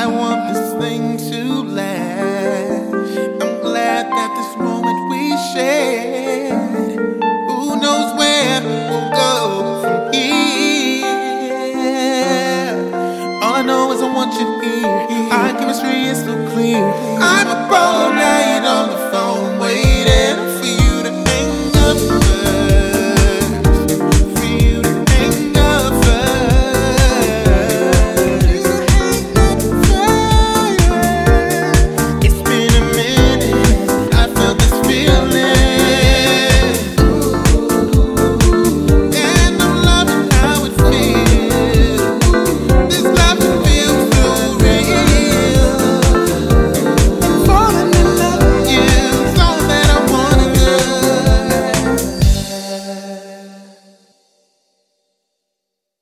I want this thing to last. I'm glad that this moment we shared. Who knows where we'll go from here? All I know is I want you here. Our chemistry is so clear. I'm a pro night on the phone.